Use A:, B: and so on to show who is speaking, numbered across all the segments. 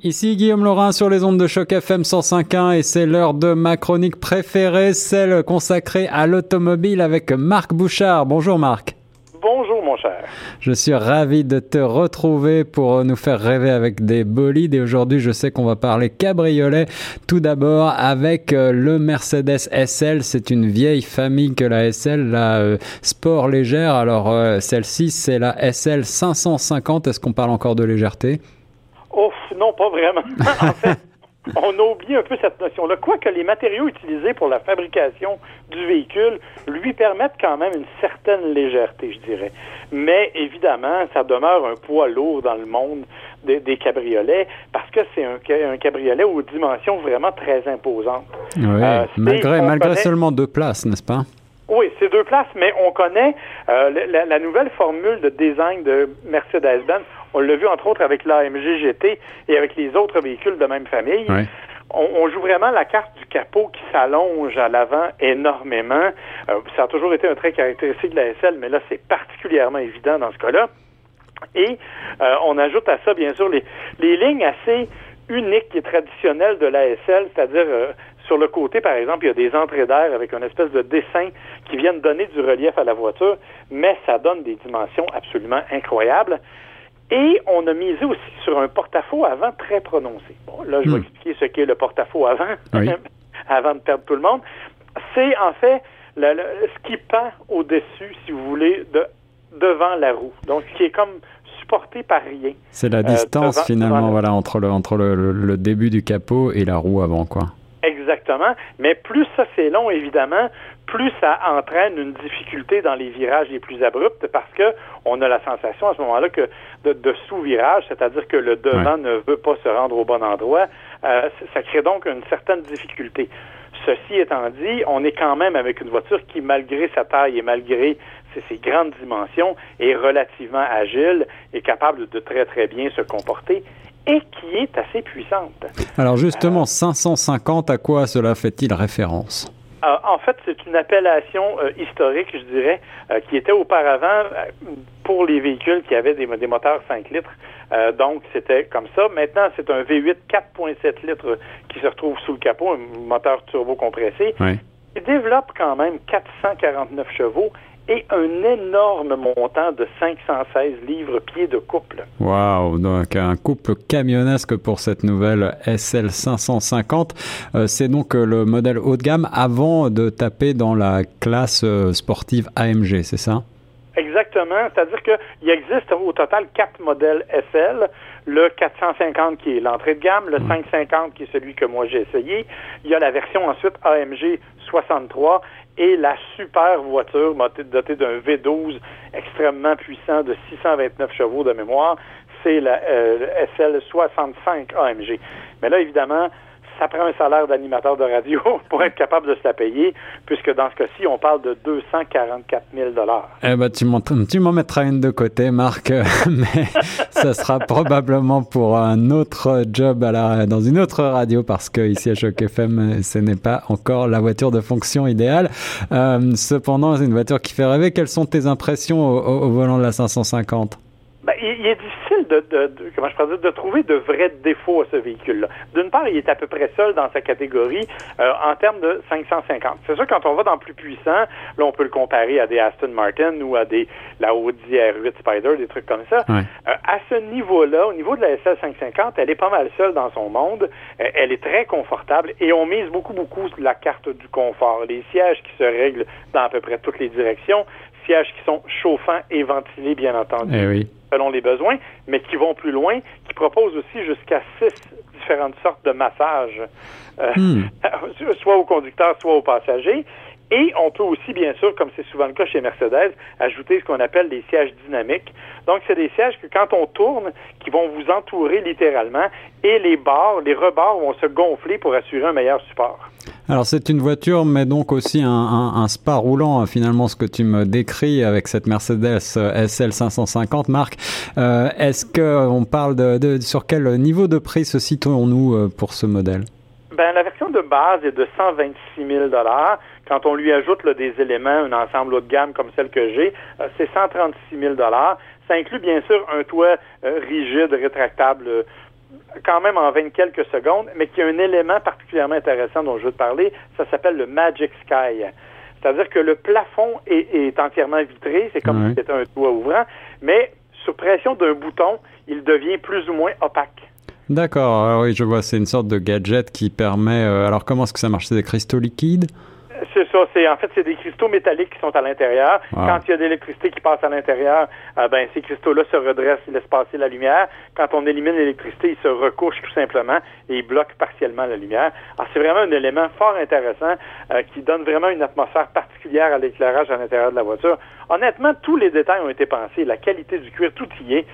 A: Ici Guillaume Laurin sur les ondes de choc FM 105.1 et c'est l'heure de ma chronique préférée, celle consacrée à l'automobile avec Marc Bouchard. Bonjour Marc.
B: Bonjour mon cher.
A: Je suis ravi de te retrouver pour nous faire rêver avec des bolides et aujourd'hui je sais qu'on va parler cabriolet tout d'abord avec euh, le Mercedes SL. C'est une vieille famille que la SL, la euh, sport légère. Alors euh, celle-ci c'est la SL 550. Est-ce qu'on parle encore de légèreté?
B: Oh, non, pas vraiment. en fait, on a oublié un peu cette notion-là. Quoique les matériaux utilisés pour la fabrication du véhicule lui permettent quand même une certaine légèreté, je dirais. Mais évidemment, ça demeure un poids lourd dans le monde des, cabriolets parce que c'est un, cabriolet aux dimensions vraiment très imposantes.
A: Oui, euh, malgré, malgré seulement deux places, n'est-ce pas?
B: Oui, c'est deux places, mais on connaît euh, la, la, nouvelle formule de design de Mercedes-Benz on l'a vu entre autres avec l'AMG GT et avec les autres véhicules de même famille. On, joue vraiment la carte du capot qui s'allonge à l'avant énormément. Euh, ça a toujours été un trait caractéristique de la SL, mais là, c'est particulièrement évident dans ce cas-là. Et euh, on ajoute à ça, bien sûr, les, lignes assez uniques et traditionnelles de la SL, c'est-à-dire euh, sur le côté, par exemple, il y a des entrées d'air avec une espèce de dessin qui viennent donner du relief à la voiture, mais ça donne des dimensions absolument incroyables. Et on a misé aussi sur un porte-à-faux avant très prononcé. Bon, là, je vais hmm. expliquer ce qu'est le porte-à-faux avant, avant de perdre tout le monde. C'est en fait le, ce qui pend au-dessus, si vous voulez, de devant la roue. Donc, ce qui est comme supporté par rien.
A: C'est la distance finalement, voilà, entre le entre le, début du capot et la roue avant, quoi.
B: Exactement. Mais plus ça c'est long, évidemment, plus ça entraîne une difficulté dans les virages les plus abrupts parce que on a la sensation à ce moment-là que de, sous-virage, c'est-à-dire que le devant ne veut pas se rendre au bon endroit, euh, ça crée donc une certaine difficulté. Ceci étant dit, on est quand même avec une voiture qui, malgré sa taille et malgré ses, grandes dimensions, est relativement agile et capable de très très bien se comporter et qui est assez puissante.
A: Alors justement, 550, à quoi cela fait-il référence?
B: Euh, en fait, c'est une appellation euh, historique, je dirais, euh, qui était auparavant pour les véhicules qui avaient des, moteurs 5 litres. donc, c'était comme ça. Maintenant, c'est un V8 4.7 litres qui se retrouve sous le capot, un moteur turbo compressé. Il développe quand même 449 chevaux et un énorme montant de 516 livres pieds de couple.
A: Wow, donc un couple camionnesque pour cette nouvelle SL 550. Euh, c'est donc euh, le modèle haut de gamme avant de taper dans la classe euh, sportive AMG, c'est ça?
B: Exactement, c'est-à-dire qu'il existe au total quatre modèles SL. Le 450 qui est l'entrée de gamme, le 550 qui est celui que moi j'ai essayé. Il y a la version ensuite AMG 63 et la super voiture dotée d'un V12 extrêmement puissant de 629 chevaux de mémoire, c'est la euh, SL65 AMG. Mais là, évidemment, ça prend un salaire d'animateur de radio pour être capable de se la payer, puisque dans ce cas-ci, on parle de 244 000
A: Eh ben, tu m'en mettras une de côté, Marc, mais ça sera probablement pour un autre job à la, dans une autre radio, parce que ici à Choc FM, ce n'est pas encore la voiture de fonction idéale. Euh, cependant, c'est une voiture qui fait rêver. Quelles sont tes impressions au, volant de la 550?
B: Ben, il, est de, de, comment je peux dire, de trouver de vrais défauts à ce véhicule-là. D'une part, il est à peu près seul dans sa catégorie euh, en termes de 550. C'est sûr, quand on va dans plus puissant, là, on peut le comparer à des Aston Martin ou à des la Audi R8 Spider, des trucs comme ça. Euh, à ce niveau-là, au niveau de la SL 550, elle est pas mal seule dans son monde. Euh, elle est très confortable et on mise beaucoup, beaucoup sur la carte du confort. Les sièges qui se règlent dans à peu près toutes les directions, sièges qui sont chauffants et ventilés, bien entendu.
A: Eh oui
B: selon les besoins, mais qui vont plus loin, qui proposent aussi jusqu'à six différentes sortes de massages, euh, hmm. soit au conducteur, soit aux passagers. Et on peut aussi, bien sûr, comme c'est souvent le cas chez Mercedes, ajouter ce qu'on appelle des sièges dynamiques. Donc, c'est des sièges que quand on tourne, qui vont vous entourer littéralement, et les barres, les rebords vont se gonfler pour assurer un meilleur support.
A: Alors c'est une voiture, mais donc aussi un, spa roulant, finalement, ce que tu me décris avec cette Mercedes SL 550, Marc. Euh, est-ce qu'on parle de, sur quel niveau de prix se situons-nous euh, pour ce modèle?
B: Ben, la version de base est de 126 000 Quand on lui ajoute des éléments, un ensemble haut de gamme comme celle que j'ai, euh, c'est 136 000 Ça inclut bien sûr un toit rigide, rétractable, quand même en 20 quelques secondes, mais qui a un élément particulièrement intéressant dont je veux te parler, ça s'appelle le Magic Sky. C'est-à-dire que le plafond est, entièrement vitré, c'est comme si c'était un toit ouvrant, mais sous pression d'un bouton, il devient plus ou moins opaque.
A: D'accord, ah oui, je vois, c'est une sorte de gadget qui permet... Euh, alors comment est-ce que ça marche? C'est des cristaux liquides?
B: C'est ça. C'est en fait c'est des cristaux métalliques qui sont à l'intérieur. Ah. Quand il y a de l'électricité qui passe à l'intérieur, euh, ben ces cristaux-là se redressent, ils laissent passer la lumière. Quand on élimine l'électricité, ils se recouchent tout simplement et ils bloquent partiellement la lumière. Alors c'est vraiment un élément fort intéressant euh, qui donne vraiment une atmosphère particulière à l'éclairage à l'intérieur de la voiture. Honnêtement, tous les détails ont été pensés. La qualité du cuir, tout y est.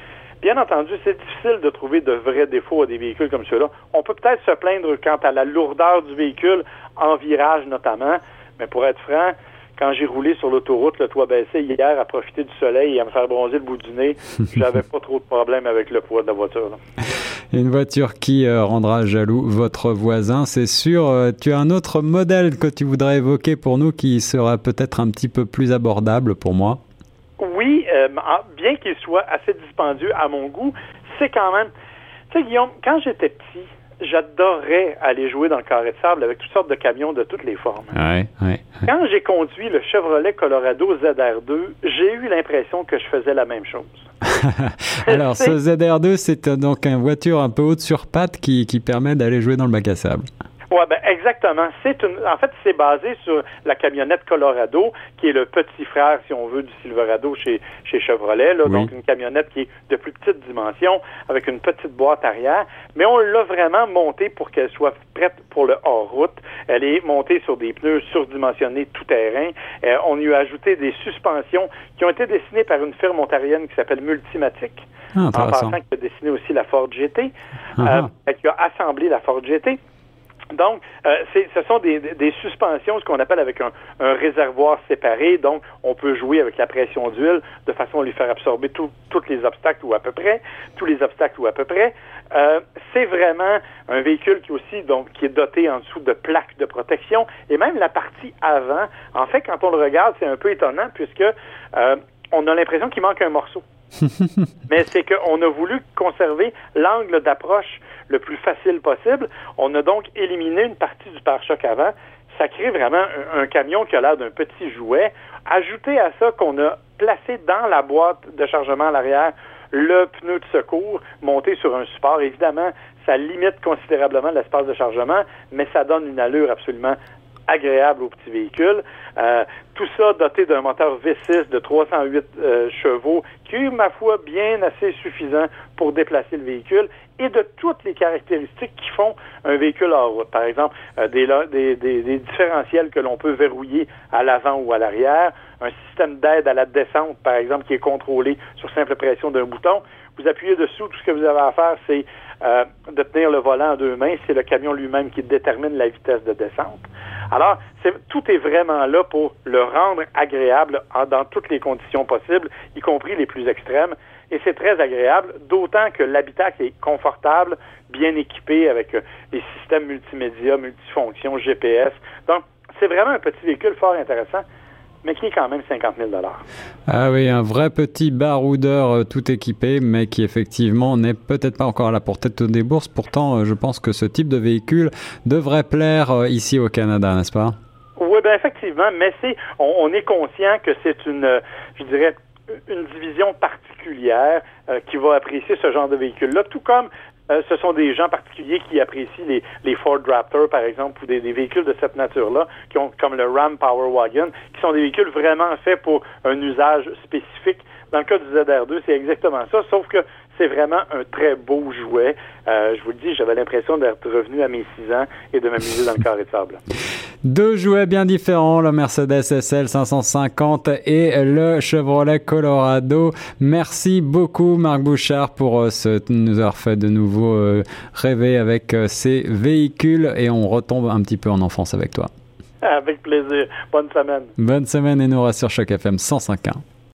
B: Bien entendu, c'est difficile de trouver de vrais défauts à des véhicules comme ceux-là. On peut peut-être se plaindre quant à la lourdeur du véhicule, en virage notamment, mais pour être franc, quand j'ai roulé sur l'autoroute, le toit baissé hier, à profiter du soleil et à me faire bronzer le bout du nez, j'avais pas trop de problème avec le poids de la voiture.
A: Une voiture qui euh, rendra jaloux votre voisin, c'est sûr. Euh, tu as un autre modèle que tu voudrais évoquer pour nous qui sera peut-être un petit peu plus abordable pour moi?
B: Euh, bien qu'il soit assez dispendieux à mon goût, c'est quand même... Tu sais, Guillaume, quand j'étais petit, j'adorais aller jouer dans le carré de sable avec toutes sortes de camions de toutes les formes. Quand j'ai conduit le Chevrolet Colorado ZR2, j'ai eu l'impression que je faisais la même chose.
A: Alors, ce ZR2, c'est euh, donc une voiture un peu haute sur pattes qui, qui permet d'aller jouer dans le bac à sable.
B: Ouais, ben exactement. C'est une, en fait, c'est basé sur la camionnette Colorado, qui est le petit frère, si on veut, du Silverado chez, chez Chevrolet. Là, Donc, une camionnette qui est de plus petite dimension, avec une petite boîte arrière. Mais on l'a vraiment montée pour qu'elle soit prête pour le hors-route. Elle est montée sur des pneus surdimensionnés tout-terrain. Euh, on y a ajouté des suspensions qui ont été dessinées par une firme ontarienne qui s'appelle Multimatic. Ah, en passant, qui a dessiné aussi la Ford GT, ah, euh, qui a assemblé la Ford GT. Donc, euh, ce sont des, suspensions, ce qu'on appelle avec un, réservoir séparé. Donc, on peut jouer avec la pression d'huile de façon à lui faire absorber tous les obstacles ou à peu près, tous les obstacles ou à peu près. Euh, c'est vraiment un véhicule qui aussi donc qui est doté en dessous de plaques de protection et même la partie avant. En fait, quand on le regarde, c'est un peu étonnant puisque euh, on a l'impression qu'il manque un morceau. Mais c'est qu'on a voulu conserver l'angle d'approche le plus facile possible. On a donc éliminé une partie du pare-choc avant. Ça crée vraiment un, camion qui a l'air d'un petit jouet. Ajouté à ça qu'on a placé dans la boîte de chargement à l'arrière le pneu de secours monté sur un support. Évidemment, ça limite considérablement l'espace de chargement, mais ça donne une allure absolument agréable au petit véhicule. Euh, tout ça doté d'un moteur V6 de 308 euh, chevaux qui est, ma foi, bien assez suffisant pour déplacer le véhicule et de toutes les caractéristiques qui font un véhicule hors route. Par exemple, euh, des, des, différentiels que l'on peut verrouiller à l'avant ou à l'arrière, un système d'aide à la descente, par exemple, qui est contrôlé sur simple pression d'un bouton. Vous appuyez dessous, tout ce que vous avez à faire, c'est de tenir le volant en deux mains. C'est le camion lui-même qui détermine la vitesse de descente. Alors, tout est vraiment là pour le rendre agréable dans toutes les conditions possibles, y compris les plus extrêmes. Et c'est très agréable, d'autant que l'habitacle est confortable, bien équipé avec euh, les systèmes multimédia, multifonctions, GPS. Donc, c'est vraiment un petit véhicule fort intéressant mais qui est quand même 50 000
A: Ah oui, un vrai petit baroudeur euh, tout équipé, mais qui effectivement n'est peut-être pas encore à la portée de des bourses. Pourtant, euh, je pense que ce type de véhicule devrait plaire euh, ici au Canada, n'est-ce pas?
B: Oui, bien effectivement, mais c'est, on, est conscient que c'est une, je dirais, une division particulière qui va apprécier ce genre de véhicule-là, tout comme euh, ce sont des gens particuliers qui apprécient les, les Ford Raptor, par exemple, ou des, des véhicules de cette nature-là, qui ont comme le Ram Power Wagon, qui sont des véhicules vraiment faits pour un usage spécifique. Dans le cas du ZR2, c'est exactement ça, sauf que c'est vraiment un très beau jouet. Euh, je vous le dis, j'avais l'impression d'être revenu à mes 6 ans et de m'amuser dans le carré de sable.
A: Deux jouets bien différents, le Mercedes SL 550 et le Chevrolet Colorado. Merci beaucoup Marc Bouchard pour euh, ce, nous avoir fait de nouveau euh, rêver avec ces véhicules et on retombe un petit peu en enfance avec toi.
B: Avec plaisir. Bonne semaine.
A: Bonne semaine et nous sur Choc FM 105.1.